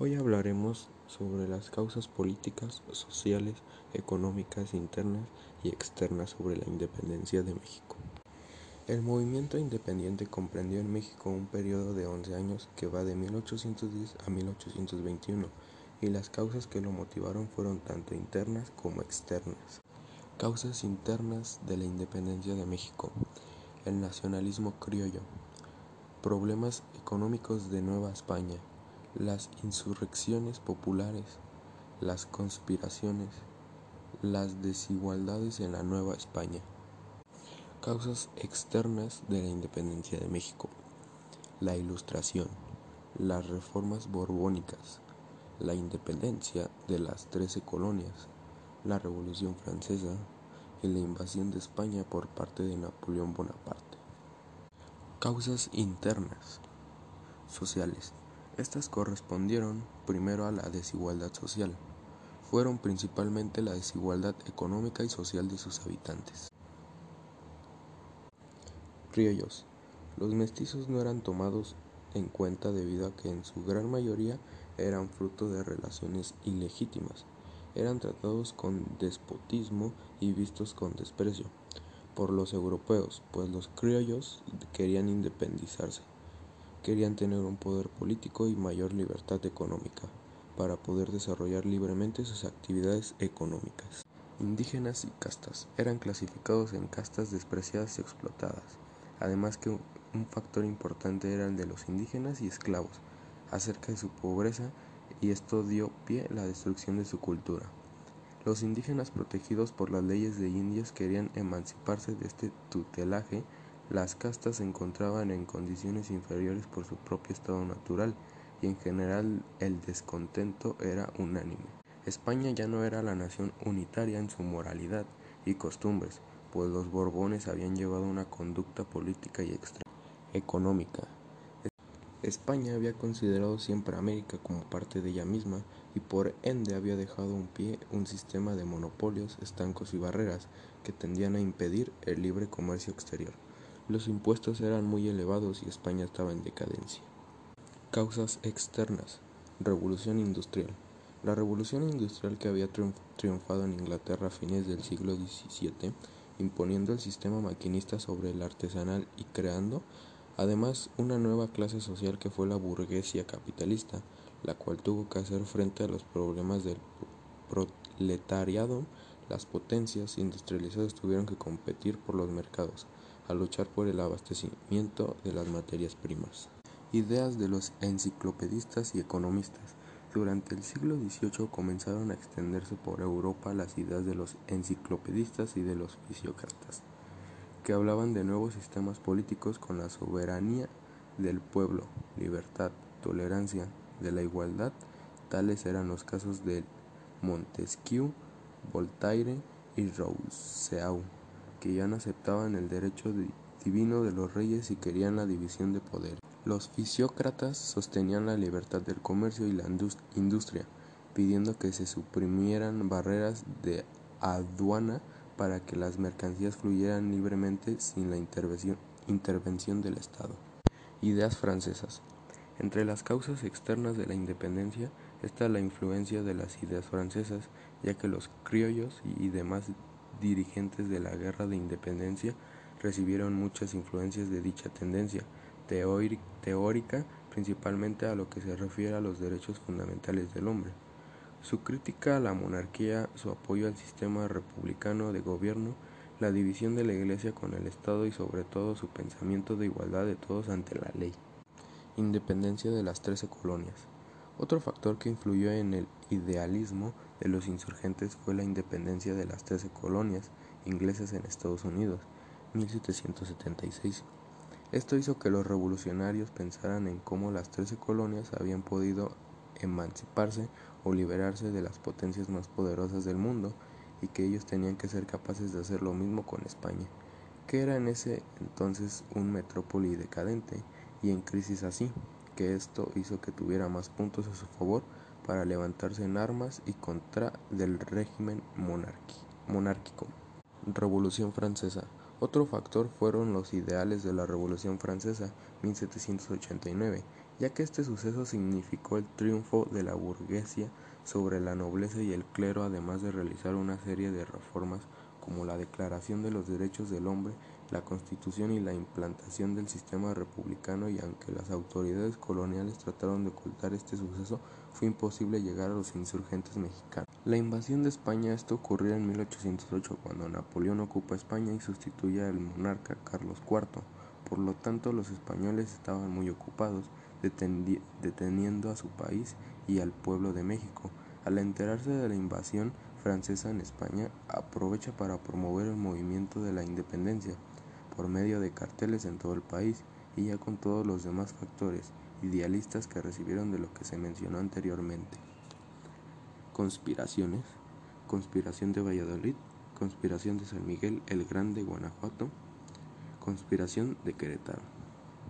Hoy hablaremos sobre las causas políticas, sociales, económicas internas y externas sobre la independencia de México. El movimiento independiente comprendió en México un periodo de 11 años que va de 1810 a 1821 y las causas que lo motivaron fueron tanto internas como externas. Causas internas de la independencia de México. El nacionalismo criollo. Problemas económicos de Nueva España las insurrecciones populares, las conspiraciones, las desigualdades en la Nueva España. Causas externas de la independencia de México. La ilustración, las reformas borbónicas, la independencia de las trece colonias, la Revolución Francesa y la invasión de España por parte de Napoleón Bonaparte. Causas internas sociales. Estas correspondieron primero a la desigualdad social. Fueron principalmente la desigualdad económica y social de sus habitantes. Criollos. Los mestizos no eran tomados en cuenta debido a que en su gran mayoría eran fruto de relaciones ilegítimas. Eran tratados con despotismo y vistos con desprecio por los europeos, pues los criollos querían independizarse. Querían tener un poder político y mayor libertad económica para poder desarrollar libremente sus actividades económicas. Indígenas y castas eran clasificados en castas despreciadas y explotadas, además que un factor importante era el de los indígenas y esclavos, acerca de su pobreza y esto dio pie a la destrucción de su cultura. Los indígenas protegidos por las leyes de indios querían emanciparse de este tutelaje las castas se encontraban en condiciones inferiores por su propio estado natural y en general el descontento era unánime. España ya no era la nación unitaria en su moralidad y costumbres, pues los Borbones habían llevado una conducta política y económica. España había considerado siempre a América como parte de ella misma y por ende había dejado un pie un sistema de monopolios, estancos y barreras que tendían a impedir el libre comercio exterior. Los impuestos eran muy elevados y España estaba en decadencia. Causas externas. Revolución industrial. La revolución industrial que había triunfado en Inglaterra a fines del siglo XVII, imponiendo el sistema maquinista sobre el artesanal y creando, además, una nueva clase social que fue la burguesía capitalista, la cual tuvo que hacer frente a los problemas del proletariado. Las potencias industrializadas tuvieron que competir por los mercados a luchar por el abastecimiento de las materias primas. Ideas de los enciclopedistas y economistas. Durante el siglo XVIII comenzaron a extenderse por Europa las ideas de los enciclopedistas y de los fisiócratas, que hablaban de nuevos sistemas políticos con la soberanía del pueblo, libertad, tolerancia, de la igualdad. Tales eran los casos de Montesquieu, Voltaire y Rousseau que ya no aceptaban el derecho divino de los reyes y querían la división de poder. Los fisiócratas sostenían la libertad del comercio y la industria, pidiendo que se suprimieran barreras de aduana para que las mercancías fluyeran libremente sin la intervención, del Estado. Ideas francesas. Entre las causas externas de la independencia está la influencia de las ideas francesas, ya que los criollos y demás dirigentes de la Guerra de Independencia recibieron muchas influencias de dicha tendencia teórica, principalmente a lo que se refiere a los derechos fundamentales del hombre. Su crítica a la monarquía, su apoyo al sistema republicano de gobierno, la división de la Iglesia con el Estado y sobre todo su pensamiento de igualdad de todos ante la ley. Independencia de las trece colonias. Otro factor que influyó en el idealismo de los insurgentes fue la independencia de las trece colonias inglesas en Estados Unidos, 1776. Esto hizo que los revolucionarios pensaran en cómo las trece colonias habían podido emanciparse o liberarse de las potencias más poderosas del mundo y que ellos tenían que ser capaces de hacer lo mismo con España, que era en ese entonces un metrópoli decadente y en crisis así que esto hizo que tuviera más puntos a su favor para levantarse en armas y contra del régimen monárquico. Revolución Francesa. Otro factor fueron los ideales de la Revolución Francesa 1789, ya que este suceso significó el triunfo de la burguesía sobre la nobleza y el clero, además de realizar una serie de reformas como la Declaración de los Derechos del Hombre, la Constitución y la implantación del sistema republicano y aunque las autoridades coloniales trataron de ocultar este suceso, fue imposible llegar a los insurgentes mexicanos. La invasión de España esto ocurrió en 1808 cuando Napoleón ocupa España y sustituye al monarca Carlos IV. Por lo tanto, los españoles estaban muy ocupados deteniendo a su país y al pueblo de México. Al enterarse de la invasión francesa en España, aprovecha para promover el movimiento de la independencia por medio de carteles en todo el país y ya con todos los demás factores idealistas que recibieron de lo que se mencionó anteriormente. Conspiraciones. Conspiración de Valladolid. Conspiración de San Miguel el Grande, Guanajuato. Conspiración de Querétaro.